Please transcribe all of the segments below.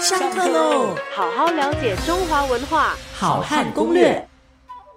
上课喽！好好了解中华文化，好汉攻略。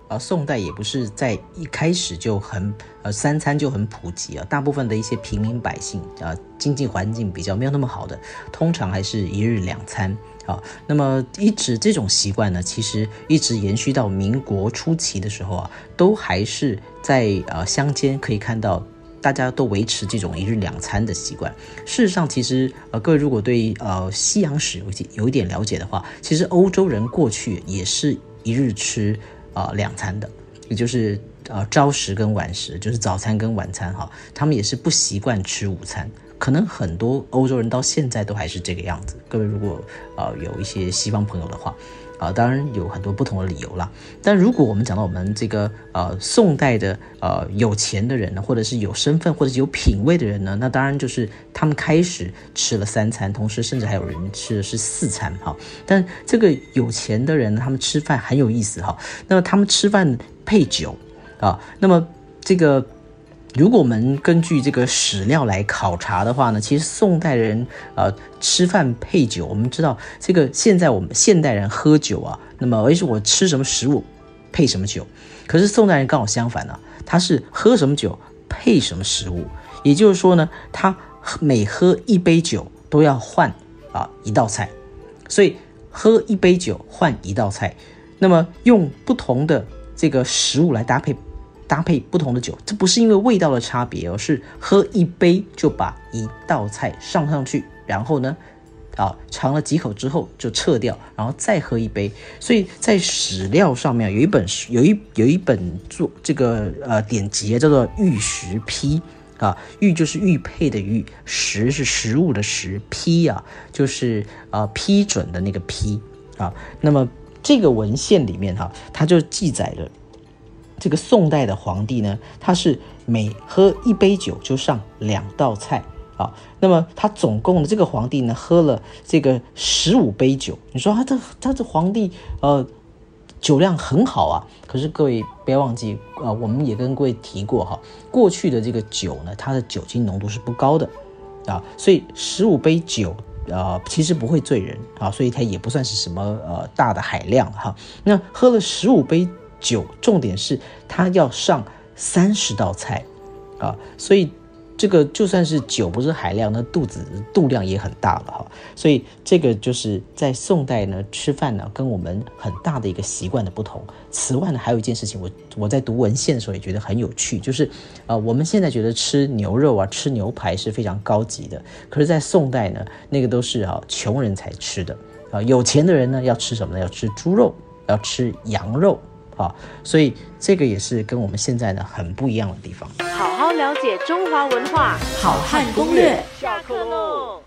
呃，宋代也不是在一开始就很呃三餐就很普及啊，大部分的一些平民百姓啊，经济环境比较没有那么好的，通常还是一日两餐啊。那么一直这种习惯呢，其实一直延续到民国初期的时候啊，都还是在呃乡间可以看到。大家都维持这种一日两餐的习惯。事实上，其实呃，各位如果对呃西洋史有有一点了解的话，其实欧洲人过去也是一日吃啊两餐的，也就是呃朝食跟晚食，就是早餐跟晚餐哈，他们也是不习惯吃午餐。可能很多欧洲人到现在都还是这个样子。各位如果呃有一些西方朋友的话。啊，当然有很多不同的理由啦。但如果我们讲到我们这个呃宋代的呃有钱的人呢，或者是有身份或者是有品位的人呢，那当然就是他们开始吃了三餐，同时甚至还有人吃的是四餐哈。但这个有钱的人，他们吃饭很有意思哈。那么他们吃饭配酒啊，那么这个。如果我们根据这个史料来考察的话呢，其实宋代人呃吃饭配酒，我们知道这个现在我们现代人喝酒啊，那么而是我吃什么食物配什么酒，可是宋代人刚好相反呢，他是喝什么酒配什么食物，也就是说呢，他每喝一杯酒都要换啊一道菜，所以喝一杯酒换一道菜，那么用不同的这个食物来搭配。搭配不同的酒，这不是因为味道的差别，而是喝一杯就把一道菜上上去，然后呢，啊尝了几口之后就撤掉，然后再喝一杯。所以在史料上面有一本有一有一本做这个呃典籍叫做《玉食批》啊，玉就是玉佩的玉，食是食物的食，批啊就是啊批准的那个批啊。那么这个文献里面哈，它就记载了。这个宋代的皇帝呢，他是每喝一杯酒就上两道菜啊。那么他总共的这个皇帝呢，喝了这个十五杯酒。你说他这他这皇帝呃酒量很好啊。可是各位不要忘记啊，我们也跟各位提过哈，过去的这个酒呢，它的酒精浓度是不高的啊，所以十五杯酒啊其实不会醉人啊，所以它也不算是什么呃大的海量哈。那喝了十五杯。酒，重点是它要上三十道菜，啊，所以这个就算是酒不是海量，那肚子肚量也很大了哈。所以这个就是在宋代呢吃饭呢跟我们很大的一个习惯的不同。此外呢还有一件事情，我我在读文献的时候也觉得很有趣，就是呃我们现在觉得吃牛肉啊吃牛排是非常高级的，可是，在宋代呢那个都是啊穷人才吃的啊，有钱的人呢要吃什么呢？要吃猪肉，要吃羊肉。啊，所以这个也是跟我们现在呢很不一样的地方。好好了解中华文化，好汉攻略，下课喽。